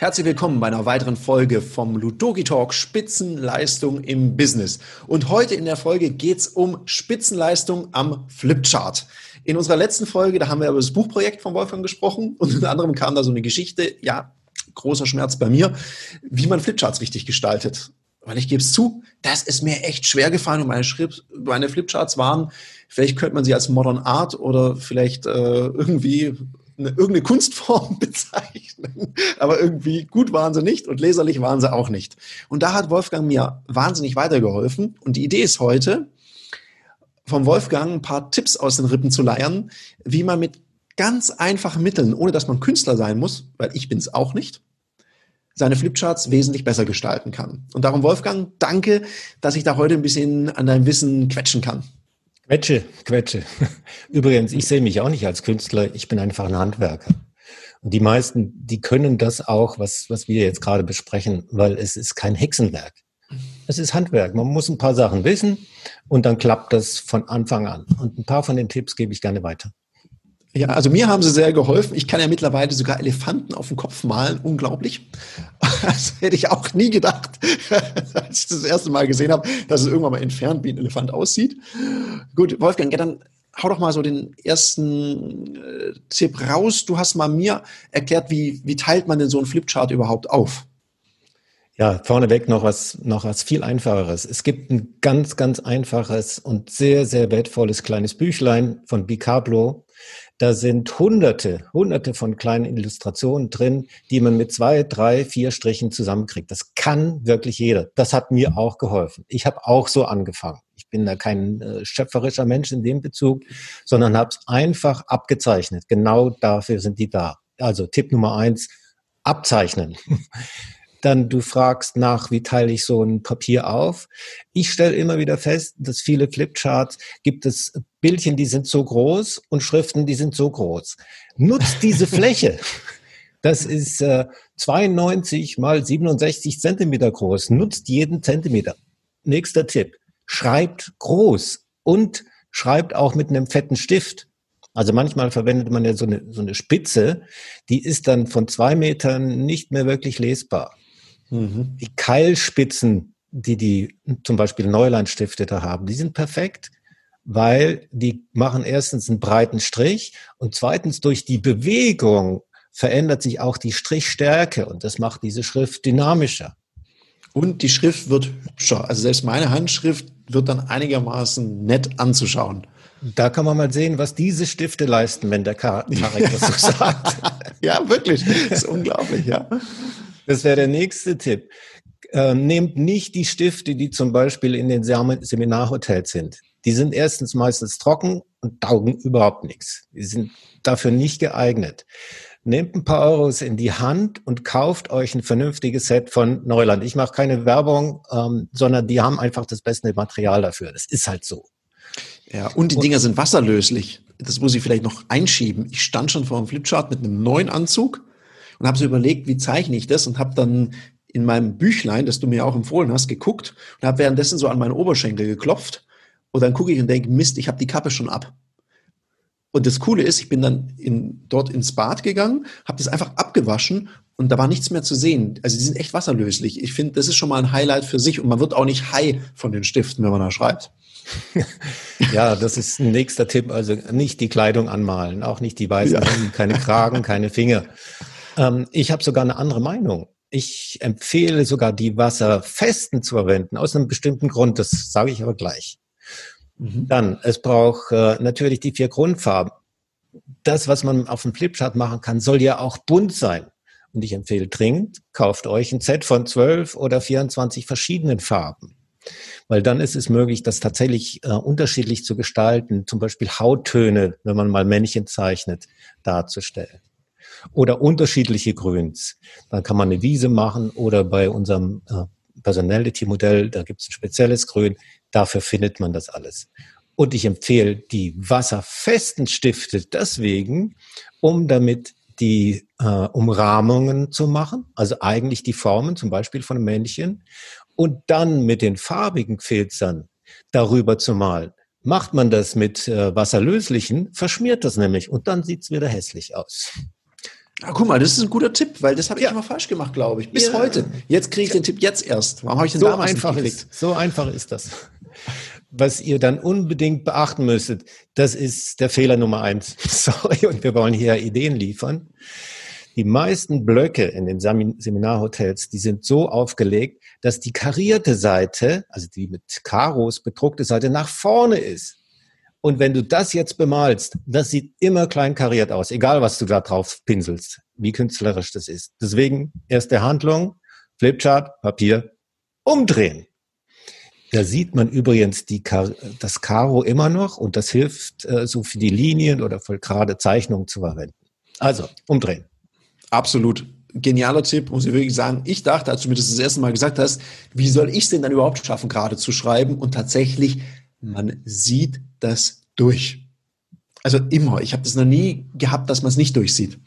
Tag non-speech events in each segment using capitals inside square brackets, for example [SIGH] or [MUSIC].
Herzlich willkommen bei einer weiteren Folge vom Ludoki Talk Spitzenleistung im Business. Und heute in der Folge geht's um Spitzenleistung am Flipchart. In unserer letzten Folge, da haben wir über das Buchprojekt von Wolfgang gesprochen und unter anderem kam da so eine Geschichte, ja, großer Schmerz bei mir, wie man Flipcharts richtig gestaltet. Weil ich gebe es zu, das ist mir echt schwer gefallen und meine, Schrift, meine Flipcharts waren, vielleicht könnte man sie als Modern Art oder vielleicht äh, irgendwie eine, irgendeine Kunstform [LAUGHS] bezeichnen, aber irgendwie gut waren sie nicht und leserlich waren sie auch nicht. Und da hat Wolfgang mir wahnsinnig weitergeholfen. Und die Idee ist heute, vom Wolfgang ein paar Tipps aus den Rippen zu leiern, wie man mit ganz einfachen Mitteln, ohne dass man Künstler sein muss, weil ich bin es auch nicht, seine Flipcharts wesentlich besser gestalten kann. Und darum, Wolfgang, danke, dass ich da heute ein bisschen an deinem Wissen quetschen kann. Quetsche, Quetsche. [LAUGHS] Übrigens, ich sehe mich auch nicht als Künstler, ich bin einfach ein Handwerker. Und die meisten, die können das auch, was, was wir jetzt gerade besprechen, weil es ist kein Hexenwerk. Es ist Handwerk. Man muss ein paar Sachen wissen und dann klappt das von Anfang an. Und ein paar von den Tipps gebe ich gerne weiter. Ja, also mir haben sie sehr geholfen. Ich kann ja mittlerweile sogar Elefanten auf dem Kopf malen. Unglaublich. Das [LAUGHS] hätte ich auch nie gedacht, [LAUGHS] als ich das erste Mal gesehen habe, dass es irgendwann mal entfernt wie ein Elefant aussieht. Gut, Wolfgang, ja, dann hau doch mal so den ersten äh, Tipp raus. Du hast mal mir erklärt, wie, wie teilt man denn so einen Flipchart überhaupt auf? Ja, vorneweg noch was, noch was viel einfacheres. Es gibt ein ganz, ganz einfaches und sehr, sehr wertvolles kleines Büchlein von Bicablo. Da sind hunderte, hunderte von kleinen Illustrationen drin, die man mit zwei, drei, vier Strichen zusammenkriegt. Das kann wirklich jeder. Das hat mir auch geholfen. Ich habe auch so angefangen. Ich bin da kein äh, schöpferischer Mensch in dem Bezug, sondern habe es einfach abgezeichnet. Genau dafür sind die da. Also Tipp Nummer eins, abzeichnen. Dann du fragst nach, wie teile ich so ein Papier auf. Ich stelle immer wieder fest, dass viele Flipcharts gibt es Bildchen, die sind so groß und Schriften, die sind so groß. Nutzt diese [LAUGHS] Fläche. Das ist äh, 92 mal 67 Zentimeter groß. Nutzt jeden Zentimeter. Nächster Tipp. Schreibt groß und schreibt auch mit einem fetten Stift. Also manchmal verwendet man ja so eine, so eine Spitze, die ist dann von zwei Metern nicht mehr wirklich lesbar. Mhm. Die Keilspitzen, die die zum Beispiel Neuland-Stifte da haben, die sind perfekt, weil die machen erstens einen breiten Strich und zweitens durch die Bewegung verändert sich auch die Strichstärke und das macht diese Schrift dynamischer. Und die Schrift wird hübscher. Also selbst meine Handschrift wird dann einigermaßen nett anzuschauen. Da kann man mal sehen, was diese Stifte leisten, wenn der Tarek das [LAUGHS] so sagt. ja, wirklich. Das ist unglaublich, ja. Das wäre der nächste Tipp. Ähm, nehmt nicht die Stifte, die zum Beispiel in den Seminarhotels sind. Die sind erstens meistens trocken und taugen überhaupt nichts. Die sind dafür nicht geeignet. Nehmt ein paar Euros in die Hand und kauft euch ein vernünftiges Set von Neuland. Ich mache keine Werbung, ähm, sondern die haben einfach das beste Material dafür. Das ist halt so. Ja, und die und, Dinger sind wasserlöslich. Das muss ich vielleicht noch einschieben. Ich stand schon vor einem Flipchart mit einem neuen Anzug und habe so überlegt, wie zeichne ich das und habe dann in meinem Büchlein, das du mir auch empfohlen hast, geguckt und habe währenddessen so an meinen Oberschenkel geklopft und dann gucke ich und denke, Mist, ich habe die Kappe schon ab. Und das Coole ist, ich bin dann in, dort ins Bad gegangen, habe das einfach abgewaschen und da war nichts mehr zu sehen. Also die sind echt wasserlöslich. Ich finde, das ist schon mal ein Highlight für sich und man wird auch nicht high von den Stiften, wenn man da schreibt. [LAUGHS] ja, das ist ein nächster Tipp. Also nicht die Kleidung anmalen, auch nicht die weißen ja. keine Kragen, keine Finger. Ähm, ich habe sogar eine andere Meinung. Ich empfehle sogar, die Wasserfesten zu verwenden, aus einem bestimmten Grund. Das sage ich aber gleich. Mhm. Dann, es braucht äh, natürlich die vier Grundfarben. Das, was man auf dem Flipchart machen kann, soll ja auch bunt sein. Und ich empfehle dringend, kauft euch ein Set von zwölf oder 24 verschiedenen Farben. Weil dann ist es möglich, das tatsächlich äh, unterschiedlich zu gestalten, zum Beispiel Hauttöne, wenn man mal Männchen zeichnet, darzustellen oder unterschiedliche Grüns. Dann kann man eine Wiese machen oder bei unserem äh, Personality-Modell, da gibt es ein spezielles Grün, dafür findet man das alles. Und ich empfehle die wasserfesten Stifte deswegen, um damit die äh, Umrahmungen zu machen, also eigentlich die Formen, zum Beispiel von Männchen, und dann mit den farbigen Filzern darüber zu malen. Macht man das mit äh, wasserlöslichen, verschmiert das nämlich und dann sieht's wieder hässlich aus. Ah, guck mal, das ist ein guter Tipp, weil das habe ich ja. immer falsch gemacht, glaube ich. Bis ja. heute. Jetzt kriege ich den Tipp jetzt erst. Warum habe ich den so damals einfach nicht gekriegt? Ist, so einfach ist das. Was ihr dann unbedingt beachten müsstet, das ist der Fehler Nummer eins. [LAUGHS] Sorry, und wir wollen hier Ideen liefern. Die meisten Blöcke in den Seminarhotels, die sind so aufgelegt, dass die karierte Seite, also die mit Karos bedruckte Seite, nach vorne ist. Und wenn du das jetzt bemalst, das sieht immer klein kariert aus, egal was du da drauf pinselst, wie künstlerisch das ist. Deswegen erste Handlung, Flipchart, Papier, umdrehen. Da sieht man übrigens die, das Karo immer noch und das hilft, äh, so für die Linien oder für gerade Zeichnungen zu verwenden. Also, umdrehen. Absolut. Genialer Tipp, muss ich wirklich sagen. Ich dachte, als du mir das das erste Mal gesagt hast, wie soll ich es denn dann überhaupt schaffen, gerade zu schreiben? Und tatsächlich, man sieht das durch. Also immer. Ich habe das noch nie gehabt, dass man es nicht durchsieht.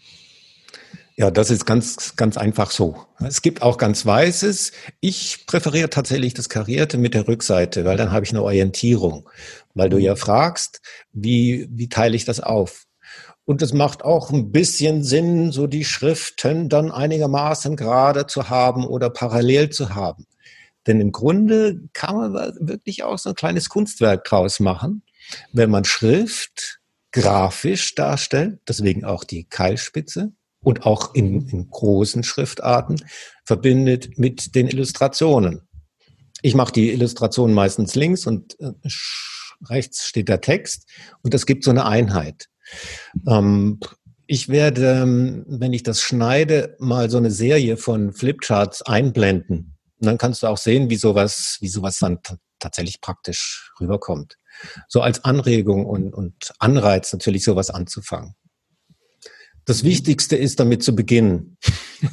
Ja, das ist ganz, ganz einfach so. Es gibt auch ganz Weißes. Ich präferiere tatsächlich das Karierte mit der Rückseite, weil dann habe ich eine Orientierung. Weil du ja fragst, wie, wie teile ich das auf? Und es macht auch ein bisschen Sinn, so die Schriften dann einigermaßen gerade zu haben oder parallel zu haben. Denn im Grunde kann man wirklich auch so ein kleines Kunstwerk draus machen, wenn man Schrift grafisch darstellt, deswegen auch die Keilspitze und auch in, in großen Schriftarten verbindet mit den Illustrationen. Ich mache die Illustrationen meistens links und äh, rechts steht der Text und das gibt so eine Einheit. Ähm, ich werde, ähm, wenn ich das schneide, mal so eine Serie von Flipcharts einblenden. Und dann kannst du auch sehen, wie sowas, wie sowas dann tatsächlich praktisch rüberkommt. So als Anregung und, und Anreiz natürlich sowas anzufangen. Das Wichtigste ist damit zu beginnen. [LAUGHS]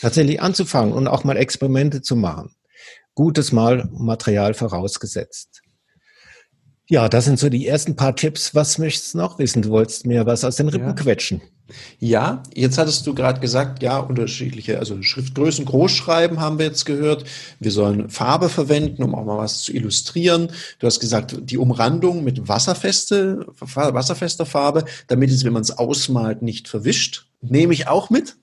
tatsächlich anzufangen und auch mal Experimente zu machen. Gutes Mal Material vorausgesetzt. Ja, das sind so die ersten paar Tipps. Was möchtest du noch wissen? Du wolltest mir was aus den Rippen ja. quetschen. Ja, jetzt hattest du gerade gesagt, ja, unterschiedliche, also Schriftgrößen, Großschreiben haben wir jetzt gehört. Wir sollen Farbe verwenden, um auch mal was zu illustrieren. Du hast gesagt, die Umrandung mit wasserfeste, wasserfester Farbe, damit es, wenn man es ausmalt, nicht verwischt. Nehme ich auch mit.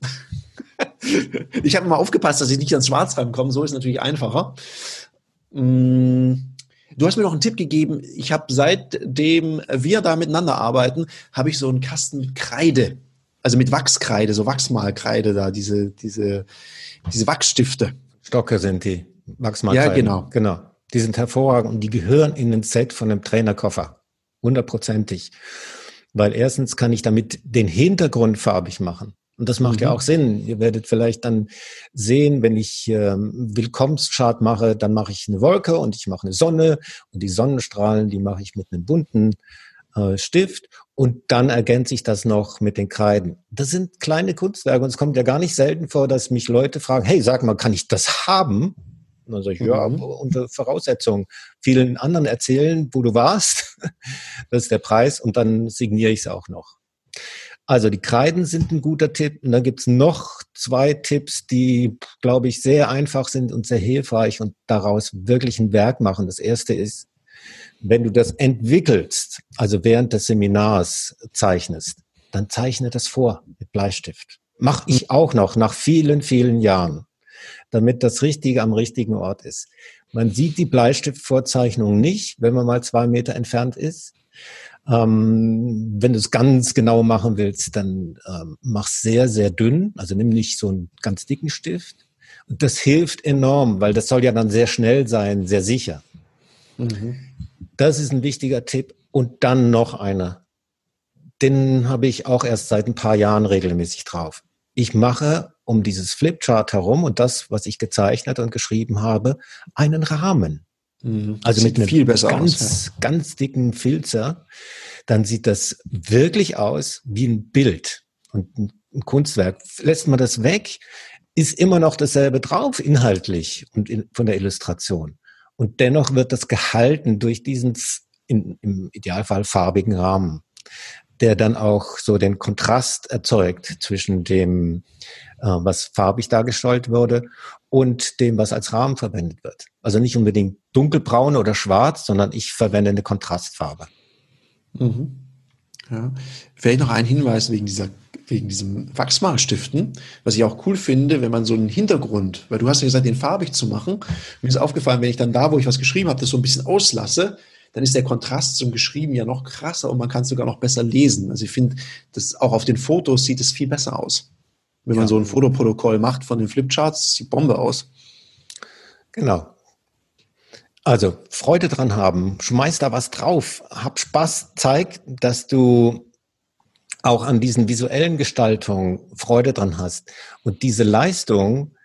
[LAUGHS] ich habe mal aufgepasst, dass ich nicht ans Schwarz rankomme. So ist natürlich einfacher. Mmh. Du hast mir noch einen Tipp gegeben. Ich habe seitdem wir da miteinander arbeiten, habe ich so einen Kasten mit Kreide, also mit Wachskreide, so Wachsmalkreide da, diese diese diese Wachsstifte. Stocke sind die Wachsmalkreide. Ja, genau. Genau. Die sind hervorragend und die gehören in ein Set von einem Trainerkoffer. Hundertprozentig. Weil erstens kann ich damit den Hintergrund farbig machen. Und das macht mhm. ja auch Sinn. Ihr werdet vielleicht dann sehen, wenn ich ähm, Willkommenschart mache, dann mache ich eine Wolke und ich mache eine Sonne und die Sonnenstrahlen, die mache ich mit einem bunten äh, Stift und dann ergänze ich das noch mit den Kreiden. Das sind kleine Kunstwerke und es kommt ja gar nicht selten vor, dass mich Leute fragen, hey, sag mal, kann ich das haben? Und dann sage ich, ja, mhm. unter Voraussetzung. Vielen anderen erzählen, wo du warst. [LAUGHS] Das ist der Preis und dann signiere ich es auch noch. Also die Kreiden sind ein guter Tipp. Und dann gibt's noch zwei Tipps, die, glaube ich, sehr einfach sind und sehr hilfreich und daraus wirklich ein Werk machen. Das erste ist, wenn du das entwickelst, also während des Seminars zeichnest, dann zeichne das vor mit Bleistift. Mach ich auch noch nach vielen, vielen Jahren, damit das Richtige am richtigen Ort ist. Man sieht die Bleistiftvorzeichnung nicht, wenn man mal zwei Meter entfernt ist. Ähm, wenn du es ganz genau machen willst, dann ähm, mach sehr, sehr dünn. Also nimm nicht so einen ganz dicken Stift. Und das hilft enorm, weil das soll ja dann sehr schnell sein, sehr sicher. Mhm. Das ist ein wichtiger Tipp. Und dann noch einer. Den habe ich auch erst seit ein paar Jahren regelmäßig drauf. Ich mache um dieses Flipchart herum und das, was ich gezeichnet und geschrieben habe, einen Rahmen. Mhm. Also mit einem viel besser ganz, aus, ja. ganz dicken Filzer, dann sieht das wirklich aus wie ein Bild und ein, ein Kunstwerk. Lässt man das weg, ist immer noch dasselbe drauf inhaltlich und in, von der Illustration. Und dennoch wird das gehalten durch diesen in, im Idealfall farbigen Rahmen, der dann auch so den Kontrast erzeugt zwischen dem, äh, was farbig dargestellt wurde und dem, was als Rahmen verwendet wird. Also nicht unbedingt dunkelbraun oder schwarz, sondern ich verwende eine Kontrastfarbe. Mhm. Ja. Vielleicht noch ein Hinweis wegen dieser wegen diesem Wachsmalstiften, was ich auch cool finde, wenn man so einen Hintergrund, weil du hast ja gesagt, den farbig zu machen. Mir ist aufgefallen, wenn ich dann da, wo ich was geschrieben habe, das so ein bisschen auslasse, dann ist der Kontrast zum Geschrieben ja noch krasser und man kann es sogar noch besser lesen. Also ich finde, das auch auf den Fotos sieht es viel besser aus. Wenn ja. man so ein Fotoprotokoll macht von den Flipcharts, sieht Bombe aus. Genau. Also Freude dran haben, schmeiß da was drauf, hab Spaß, zeig, dass du auch an diesen visuellen Gestaltungen Freude dran hast. Und diese Leistung,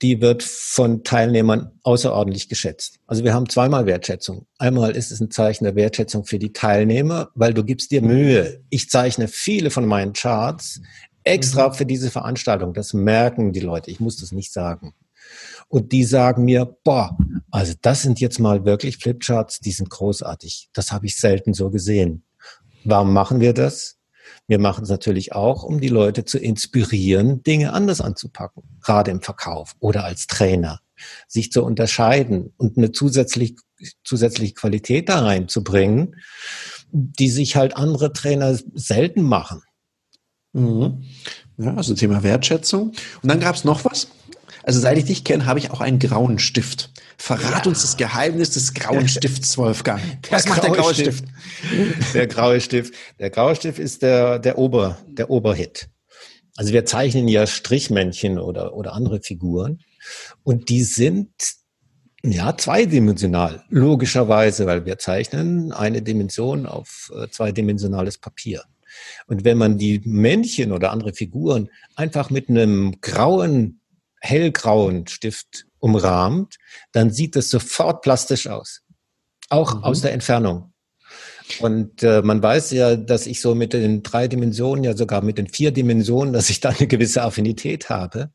die wird von Teilnehmern außerordentlich geschätzt. Also wir haben zweimal Wertschätzung. Einmal ist es ein Zeichen der Wertschätzung für die Teilnehmer, weil du gibst dir Mühe. Ich zeichne viele von meinen Charts extra mhm. für diese Veranstaltung. Das merken die Leute. Ich muss das nicht sagen. Und die sagen mir, boah, also das sind jetzt mal wirklich Flipcharts, die sind großartig. Das habe ich selten so gesehen. Warum machen wir das? Wir machen es natürlich auch, um die Leute zu inspirieren, Dinge anders anzupacken, gerade im Verkauf oder als Trainer, sich zu unterscheiden und eine zusätzlich, zusätzliche Qualität da reinzubringen, die sich halt andere Trainer selten machen. Mhm. Ja, also Thema Wertschätzung. Und dann gab es noch was. Also seit ich dich kenne, habe ich auch einen grauen Stift. Verrat ja. uns das Geheimnis des grauen Stifts, Wolfgang. [LAUGHS] Was der macht der graue Stift? Stift? Der graue Stift. Der graue Stift ist der, der Ober, der Oberhit. Also wir zeichnen ja Strichmännchen oder, oder andere Figuren. Und die sind ja, zweidimensional, logischerweise, weil wir zeichnen eine Dimension auf äh, zweidimensionales Papier. Und wenn man die Männchen oder andere Figuren einfach mit einem grauen hellgrauen Stift umrahmt, dann sieht es sofort plastisch aus. Auch mhm. aus der Entfernung. Und äh, man weiß ja, dass ich so mit den drei Dimensionen, ja sogar mit den vier Dimensionen, dass ich da eine gewisse Affinität habe.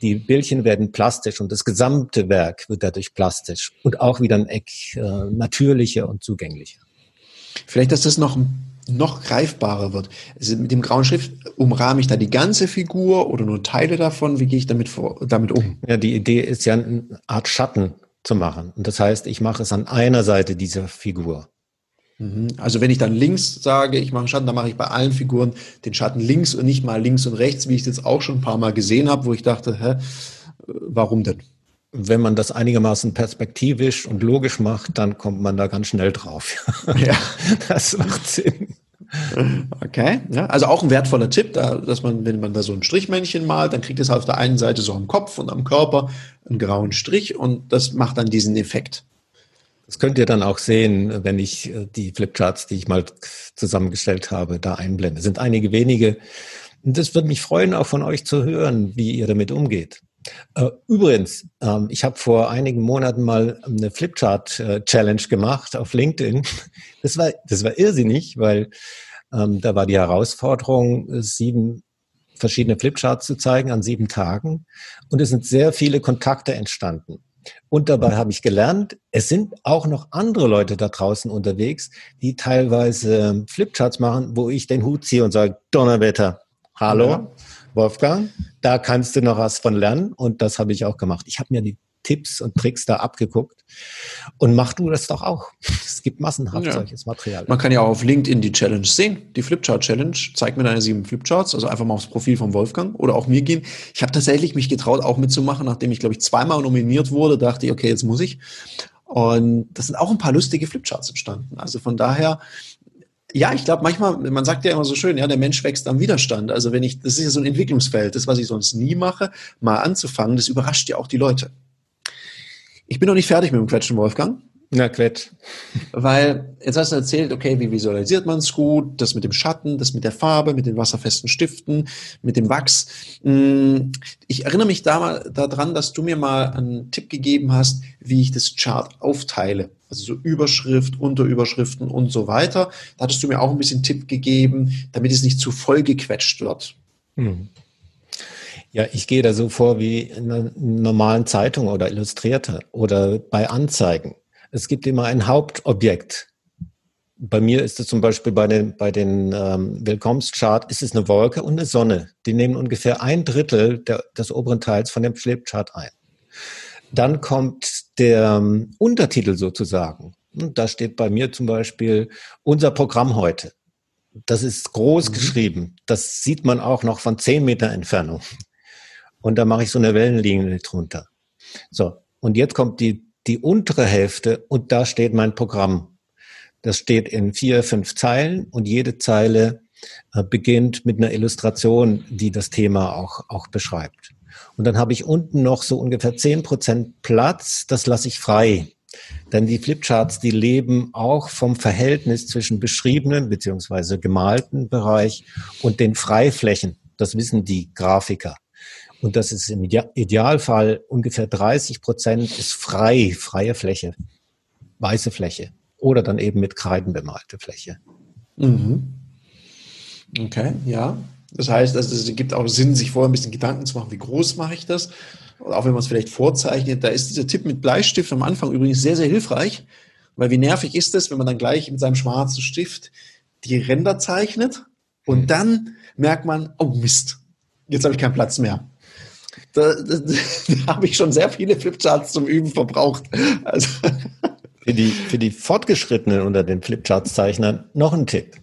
Die Bildchen werden plastisch und das gesamte Werk wird dadurch plastisch und auch wieder ein Eck äh, natürlicher und zugänglicher. Vielleicht, dass das noch noch greifbarer wird. Also mit dem grauen Schrift umrahme ich da die ganze Figur oder nur Teile davon? Wie gehe ich damit, vor, damit um? Ja, die Idee ist ja eine Art Schatten zu machen. Und das heißt, ich mache es an einer Seite dieser Figur. Mhm. Also wenn ich dann links sage, ich mache Schatten, dann mache ich bei allen Figuren den Schatten links und nicht mal links und rechts, wie ich es jetzt auch schon ein paar Mal gesehen habe, wo ich dachte, hä, warum denn? Wenn man das einigermaßen perspektivisch und logisch macht, dann kommt man da ganz schnell drauf. [LAUGHS] Ja, das macht Sinn. Okay, ja, also auch ein wertvoller Tipp, da, dass man, wenn man da so ein Strichmännchen malt, dann kriegt es auf der einen Seite so am Kopf und am Körper einen grauen Strich und das macht dann diesen Effekt. Das könnt ihr dann auch sehen, wenn ich äh, die Flipcharts, die ich mal zusammengestellt habe, da einblende. Es sind einige wenige. Und das würde mich freuen, auch von euch zu hören, wie ihr damit umgeht. Äh, übrigens, ähm, ich habe vor einigen Monaten mal eine Flipchart-Challenge gemacht auf LinkedIn. [LAUGHS] Das war, das war irrsinnig, weil ähm, da war die Herausforderung, sieben verschiedene Flipcharts zu zeigen an sieben Tagen. Und es sind sehr viele Kontakte entstanden. Und dabei habe ich gelernt, es sind auch noch andere Leute da draußen unterwegs, die teilweise Flipcharts machen, wo ich den Hut ziehe und sage, Donnerwetter, hallo. Ja. Wolfgang, da kannst du noch was von lernen und das habe ich auch gemacht. Ich habe mir die Tipps und Tricks da abgeguckt und mach du das doch auch. Es gibt massenhaft ja. solches Material. Man kann ja auch auf LinkedIn die Challenge sehen, die Flipchart Challenge. Zeig mir deine sieben Flipcharts, also einfach mal aufs Profil von Wolfgang oder auch mir gehen. Ich habe tatsächlich mich getraut, auch mitzumachen, nachdem ich glaube ich zweimal nominiert wurde, dachte ich, okay, jetzt muss ich. Und das sind auch ein paar lustige Flipcharts entstanden. Also von daher, ja, ich glaube manchmal, man sagt ja immer so schön, ja, der Mensch wächst am Widerstand. Also wenn ich, das ist ja so ein Entwicklungsfeld, das, was ich sonst nie mache, mal anzufangen, das überrascht ja auch die Leute. Ich bin noch nicht fertig mit dem Quetschen, Wolfgang. Na, Quetsch. Weil jetzt hast du erzählt, okay, wie visualisiert man es gut, das mit dem Schatten, das mit der Farbe, mit den wasserfesten Stiften, mit dem Wachs. Hm, ich erinnere mich daran, dass du mir mal einen Tipp gegeben hast, wie ich das Chart aufteile also so Überschrift, Unterüberschriften und so weiter. Da hattest du mir auch ein bisschen Tipp gegeben, damit es nicht zu voll gequetscht wird. Hm. Ja, ich gehe da so vor wie in einer normalen Zeitung oder Illustrierte oder bei Anzeigen. Es gibt immer ein Hauptobjekt. Bei mir ist es zum Beispiel bei den, bei den ähm, Willkommenschart ist es eine Wolke und eine Sonne. Die nehmen ungefähr ein Drittel der, des oberen Teils von dem Flipchart ein. Dann kommt der ähm, Untertitel sozusagen. Und da steht bei mir zum Beispiel unser Programm heute. Das ist groß mhm. geschrieben. Das sieht man auch noch von zehn Meter Entfernung. Und da mache ich so eine Wellenlinie drunter. So. Und jetzt kommt die, die untere Hälfte und da steht mein Programm. Das steht in vier, fünf Zeilen und jede Zeile äh, beginnt mit einer Illustration, die das Thema auch, auch beschreibt. Und dann habe ich unten noch so ungefähr zehn Prozent Platz, das lasse ich frei. Denn die Flipcharts, die leben auch vom Verhältnis zwischen beschriebenen beziehungsweise gemalten Bereich und den Freiflächen. Das wissen die Grafiker. Und das ist im Idealfall ungefähr 30 Prozent ist frei, freie Fläche, weiße Fläche oder dann eben mit Kreiden bemalte Fläche. Mhm. Okay, ja. Das heißt, also es gibt auch Sinn, sich vorher ein bisschen Gedanken zu machen, wie groß mache ich das? Oder auch wenn man es vielleicht vorzeichnet, da ist dieser Tipp mit Bleistift am Anfang übrigens sehr, sehr hilfreich, weil wie nervig ist es, wenn man dann gleich mit seinem schwarzen Stift die Ränder zeichnet und mhm. dann merkt man, oh Mist, jetzt habe ich keinen Platz mehr. Da, da, da [LAUGHS] habe ich schon sehr viele Flipcharts zum Üben verbraucht. Also. [LAUGHS] Für, die, für die Fortgeschrittenen unter den Flipcharts-Zeichnern noch ein Tipp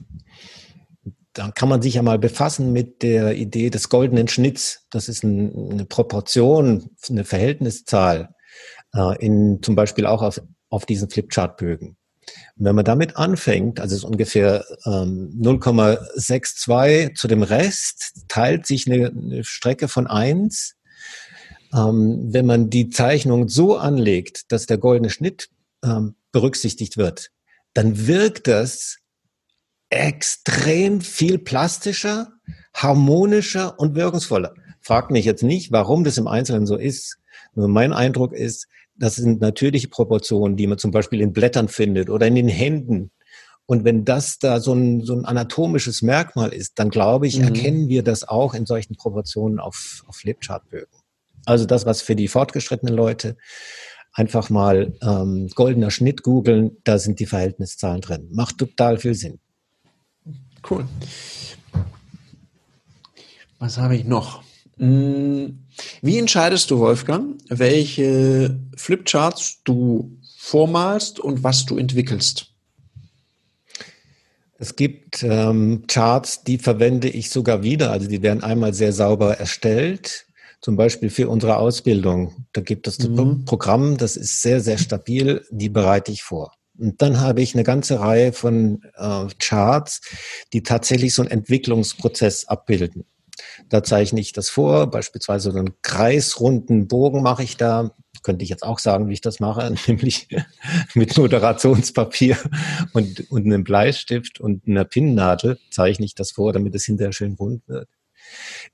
da kann man sich ja mal befassen mit der Idee des goldenen Schnitts. Das ist eine Proportion, eine Verhältniszahl äh, in zum Beispiel auch auf, auf diesen Flipchart-Bögen. Wenn man damit anfängt, also es ist ungefähr ähm, 0,62 zu dem Rest, teilt sich eine, eine Strecke von eins. Ähm, wenn man die Zeichnung so anlegt, dass der goldene Schnitt ähm, berücksichtigt wird, dann wirkt das extrem viel plastischer, harmonischer und wirkungsvoller. Fragt mich jetzt nicht, warum das im Einzelnen so ist. Nur mein Eindruck ist, das sind natürliche Proportionen, die man zum Beispiel in Blättern findet oder in den Händen. Und wenn das da so ein, so ein anatomisches Merkmal ist, dann glaube ich, mhm. erkennen wir das auch in solchen Proportionen auf, auf Flipchartbögen. Also das, was für die fortgeschrittenen Leute einfach mal ähm, goldener Schnitt googeln, da sind die Verhältniszahlen drin. Macht total viel Sinn. Cool. Was habe ich noch? Hm, wie entscheidest du, Wolfgang, welche Flipcharts du vormalst und was du entwickelst? Es gibt ähm, Charts, die verwende ich sogar wieder. Also die werden einmal sehr sauber erstellt, zum Beispiel für unsere Ausbildung. Da gibt es mhm. ein Programm, das ist sehr, sehr stabil, die bereite ich vor. Und dann habe ich eine ganze Reihe von äh, Charts, die tatsächlich so einen Entwicklungsprozess abbilden. Da zeichne ich das vor, beispielsweise so einen kreisrunden Bogen mache ich da. Könnte ich jetzt auch sagen, wie ich das mache, [LAUGHS] nämlich mit Moderationspapier und, und einem Bleistift und einer Pinnennadel zeichne ich das vor, damit es hinterher schön rund wird.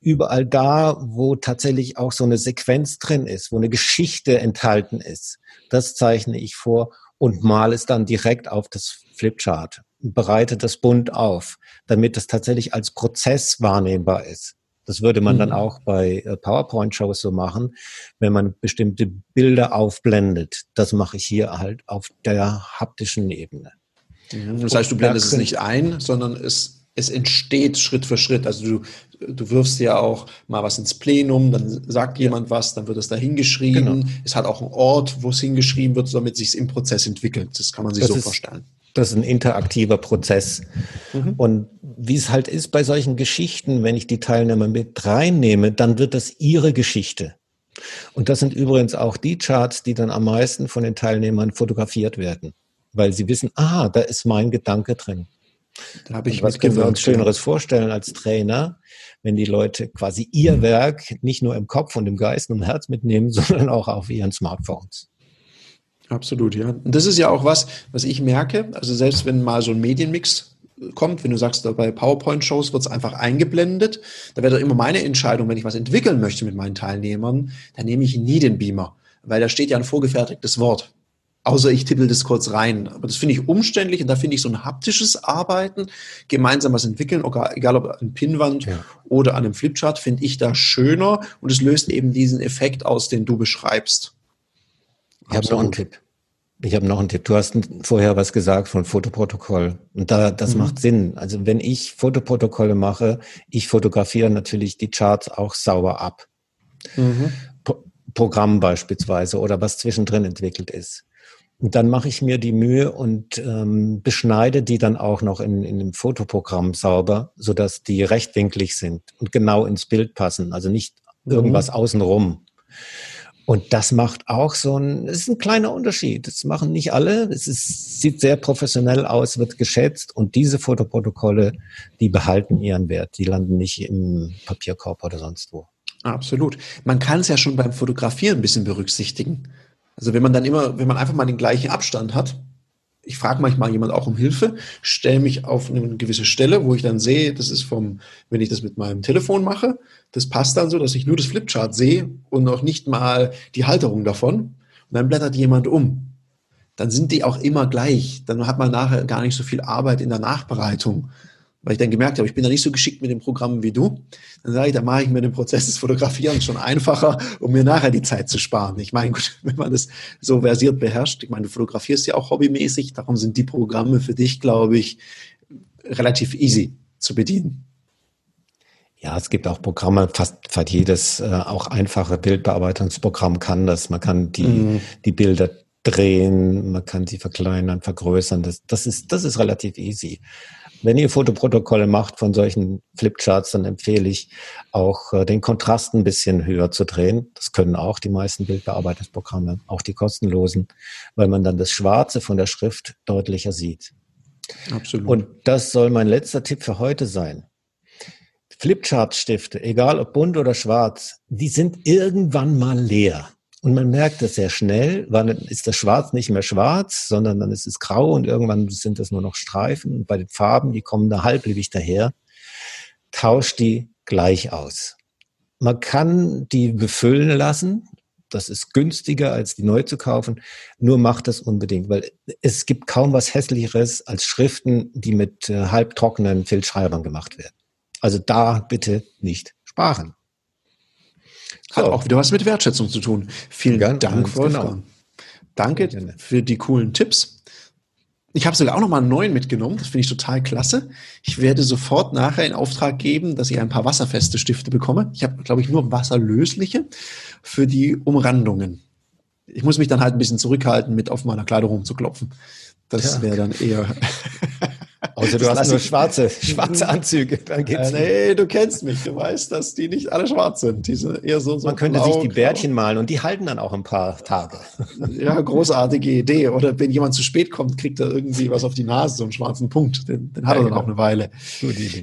Überall da, wo tatsächlich auch so eine Sequenz drin ist, wo eine Geschichte enthalten ist, das zeichne ich vor und male es dann direkt auf das Flipchart, bereite das bunt auf, damit es tatsächlich als Prozess wahrnehmbar ist. Das würde man mhm. dann auch bei äh, PowerPoint-Shows so machen, wenn man bestimmte Bilder aufblendet. Das mache ich hier halt auf der haptischen Ebene. Mhm. Das heißt, du blendest es nicht ein, sondern es es entsteht Schritt für Schritt. Also du, du wirfst ja auch mal was ins Plenum, dann sagt ja. jemand was, dann wird es da hingeschrieben. Genau. Es hat auch einen Ort, wo es hingeschrieben wird, damit sich im Prozess entwickelt. Das kann man sich das so ist, vorstellen. Das ist ein interaktiver Prozess. Mhm. Und wie es halt ist bei solchen Geschichten, wenn ich die Teilnehmer mit reinnehme, dann wird das ihre Geschichte. Und das sind übrigens auch die Charts, die dann am meisten von den Teilnehmern fotografiert werden, weil sie wissen, ah, da ist mein Gedanke drin. Da habe ich was können wir uns Schöneres vorstellen als Trainer, wenn die Leute quasi ihr Werk nicht nur im Kopf und im Geist und im Herz mitnehmen, [LAUGHS] sondern auch auf ihren Smartphones. Absolut, ja. Und das ist ja auch was, was ich merke. Also selbst wenn mal so ein Medienmix kommt, wenn du sagst, bei PowerPoint-Shows wird es einfach eingeblendet, da wäre doch immer meine Entscheidung, wenn ich was entwickeln möchte mit meinen Teilnehmern, dann nehme ich nie den Beamer, weil da steht ja ein vorgefertigtes Wort. Außer ich tippel das kurz rein. Aber das finde ich umständlich und da finde ich so ein haptisches Arbeiten, gemeinsam was entwickeln, egal ob an Pinnwand ja. oder an einem Flipchart, finde ich da schöner und es löst eben diesen Effekt aus, den du beschreibst. Ich habe noch einen Tipp. Ich habe noch einen Tipp. Du hast vorher was gesagt von Fotoprotokoll. Und da, das mhm. macht Sinn. Also wenn ich Fotoprotokolle mache, ich fotografiere natürlich die Charts auch sauber ab. Mhm. Programm beispielsweise oder was zwischendrin entwickelt ist. Und dann mache ich mir die Mühe und ähm, beschneide die dann auch noch in, in einem Fotoprogramm sauber, sodass die rechtwinklig sind und genau ins Bild passen, also nicht mhm. irgendwas mhm. außenrum. Und das macht auch so ein, es ist ein kleiner Unterschied. Das machen nicht alle. Es ist, sieht sehr professionell aus, wird geschätzt. Und diese Fotoprotokolle, die behalten ihren Wert. Die landen nicht im Papierkorb oder sonst wo. Absolut. Man kann es ja schon beim Fotografieren ein bisschen berücksichtigen. Also wenn man dann immer, wenn man einfach mal den gleichen Abstand hat, ich frage manchmal jemand auch um Hilfe, stelle mich auf eine gewisse Stelle, wo ich dann sehe, das ist vom, wenn ich das mit meinem Telefon mache, das passt dann so, dass ich nur das Flipchart sehe und noch nicht mal die Halterung davon. Und dann blättert jemand um. Dann sind die auch immer gleich. Dann hat man nachher gar nicht so viel Arbeit in der Nachbereitung weil ich dann gemerkt habe, ich bin da nicht so geschickt mit dem Programm wie du, dann sage ich, dann mache ich mir den Prozess des Fotografierens schon einfacher, um mir nachher die Zeit zu sparen. Ich meine, gut, [LAUGHS] wenn man das so versiert beherrscht, ich meine, du fotografierst ja auch hobbymäßig, darum sind die Programme für dich, glaube ich, relativ easy zu bedienen. Ja, es gibt auch Programme, fast, fast jedes äh, auch einfache Bildbearbeitungsprogramm kann das. Man kann die, mm. die Bilder drehen, man kann sie verkleinern, vergrößern. Das, das, ist, das ist relativ easy. Wenn ihr Fotoprotokolle macht von solchen Flipcharts, dann empfehle ich auch äh, den Kontrast ein bisschen höher zu drehen. Das können auch die meisten Bildbearbeitungsprogramme, auch die kostenlosen, weil man dann das Schwarze von der Schrift deutlicher sieht. Absolut. Und das soll mein letzter Tipp für heute sein. Flipchart-Stifte, egal ob bunt oder schwarz, die sind irgendwann mal leer. Und man merkt das sehr schnell, weil dann ist das Schwarz nicht mehr schwarz, sondern dann ist es grau und irgendwann sind es nur noch Streifen. Und bei den Farben, die kommen da halblebig daher, tauscht die gleich aus. Man kann die befüllen lassen. Das ist günstiger, als die neu zu kaufen. Nur macht das unbedingt, weil es gibt kaum was Hässlicheres als Schriften, die mit äh, halbtrockenen Filzschreibern gemacht werden. Also da bitte nicht sparen. Hat auch wieder was mit Wertschätzung zu tun. Vielen ganz, Dank, Wolfgang. Genau. Danke für die coolen Tipps. Ich habe sogar auch noch mal einen neuen mitgenommen. Das finde ich total klasse. Ich werde sofort nachher in Auftrag geben, dass ich ein paar wasserfeste Stifte bekomme. Ich habe, glaube ich, nur wasserlösliche für die Umrandungen. Ich muss mich dann halt ein bisschen zurückhalten, mit auf meiner Kleidung rumzuklopfen. Das ja. wäre dann eher. [LAUGHS] Außer du hast nur schwarze, [LAUGHS] schwarze Anzüge, dann geht's. Äh, nee, du kennst mich, du weißt, dass die nicht alle schwarz sind. Die sind eher so, so Man könnte sich die Bärtchen malen und die halten dann auch ein paar Tage. [LAUGHS] Ja, großartige Idee. Oder wenn jemand zu spät kommt, kriegt er irgendwie was auf die Nase, so einen schwarzen Punkt. Den, den hat ja, er dann genau. auch eine Weile.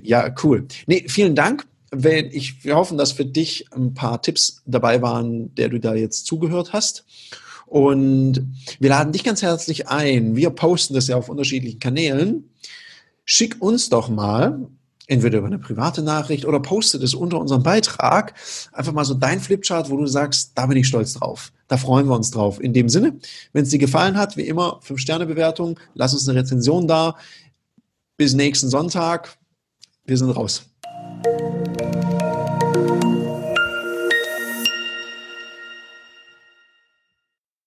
Ja, cool. Nee, vielen Dank. Wenn ich, wir hoffen, dass für dich ein paar Tipps dabei waren, der du da jetzt zugehört hast. Und wir laden dich ganz herzlich ein. Wir posten das ja auf unterschiedlichen Kanälen. Schick uns doch mal, entweder über eine private Nachricht oder poste das unter unserem Beitrag, einfach mal so dein Flipchart, wo du sagst, da bin ich stolz drauf. Da freuen wir uns drauf. In dem Sinne, wenn es dir gefallen hat, wie immer, 5-Sterne-Bewertung, lass uns eine Rezension da. Bis nächsten Sonntag. Wir sind raus.